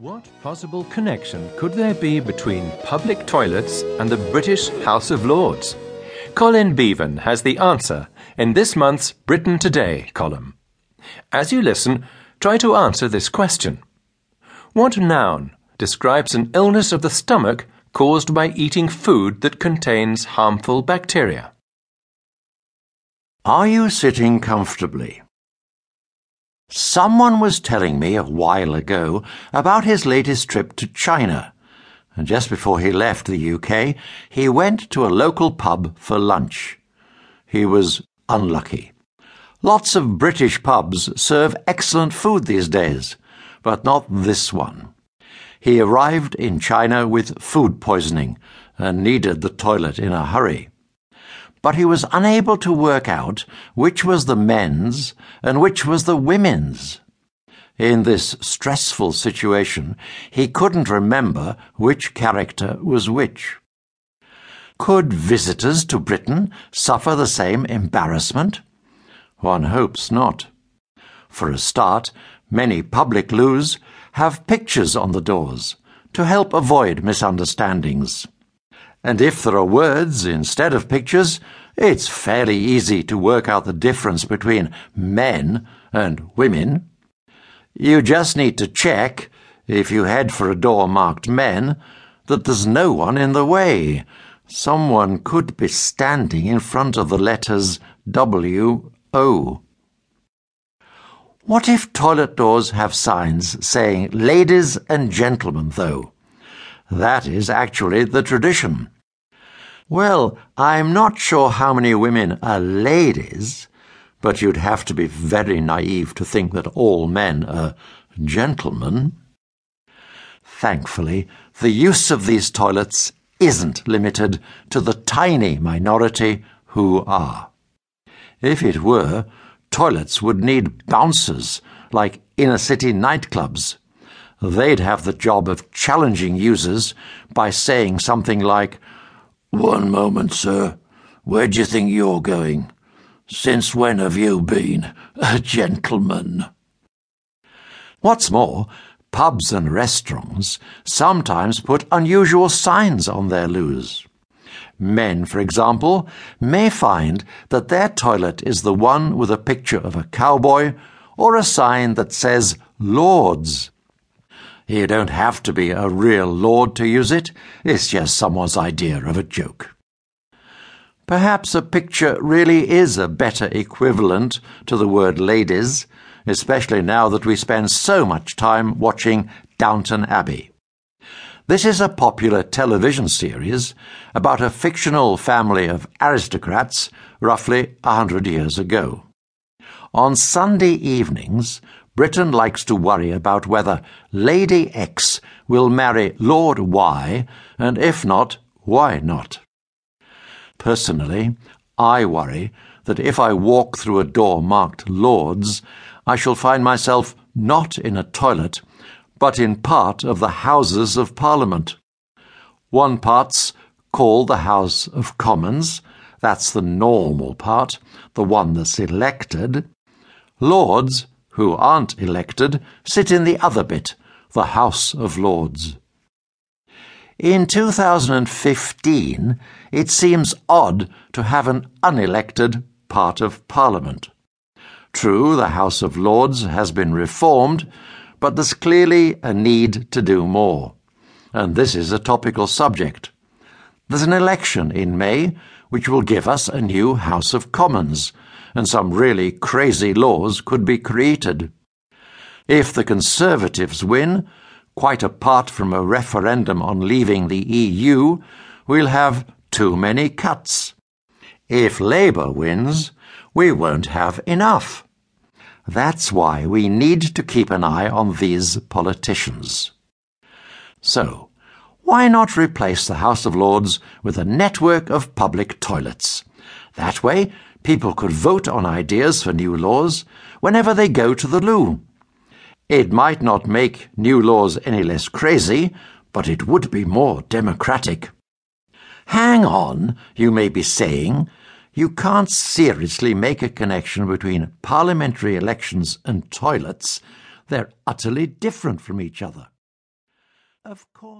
What possible connection could there be between public toilets and the British House of Lords? Colin Beavan has the answer in this month's Britain Today column. As you listen, try to answer this question What noun describes an illness of the stomach caused by eating food that contains harmful bacteria? Are you sitting comfortably? Someone was telling me a while ago about his latest trip to China. And just before he left the UK, he went to a local pub for lunch. He was unlucky. Lots of British pubs serve excellent food these days, but not this one. He arrived in China with food poisoning and needed the toilet in a hurry but he was unable to work out which was the men's and which was the women's. In this stressful situation, he couldn't remember which character was which. Could visitors to Britain suffer the same embarrassment? One hopes not. For a start, many public loos have pictures on the doors to help avoid misunderstandings. And if there are words instead of pictures, it's fairly easy to work out the difference between men and women. You just need to check, if you head for a door marked men, that there's no one in the way. Someone could be standing in front of the letters W O. What if toilet doors have signs saying ladies and gentlemen, though? That is actually the tradition. Well, I'm not sure how many women are ladies, but you'd have to be very naive to think that all men are gentlemen. Thankfully, the use of these toilets isn't limited to the tiny minority who are. If it were, toilets would need bouncers like inner city nightclubs they'd have the job of challenging users by saying something like, One moment, sir. Where do you think you're going? Since when have you been a gentleman? What's more, pubs and restaurants sometimes put unusual signs on their loos. Men, for example, may find that their toilet is the one with a picture of a cowboy or a sign that says Lords. You don't have to be a real lord to use it, it's just someone's idea of a joke. Perhaps a picture really is a better equivalent to the word ladies, especially now that we spend so much time watching Downton Abbey. This is a popular television series about a fictional family of aristocrats roughly a hundred years ago. On Sunday evenings, Britain likes to worry about whether Lady X will marry Lord Y, and if not, why not? Personally, I worry that if I walk through a door marked Lords, I shall find myself not in a toilet, but in part of the Houses of Parliament. One part's called the House of Commons, that's the normal part, the one that's elected. Lords who aren't elected, sit in the other bit, the House of Lords. In 2015, it seems odd to have an unelected part of Parliament. True, the House of Lords has been reformed, but there's clearly a need to do more. And this is a topical subject. There's an election in May which will give us a new House of Commons and some really crazy laws could be created. If the Conservatives win, quite apart from a referendum on leaving the EU, we'll have too many cuts. If Labour wins, we won't have enough. That's why we need to keep an eye on these politicians. So, why not replace the House of Lords with a network of public toilets? That way, people could vote on ideas for new laws whenever they go to the loo. It might not make new laws any less crazy, but it would be more democratic. Hang on, you may be saying. You can't seriously make a connection between parliamentary elections and toilets. They're utterly different from each other. Of course.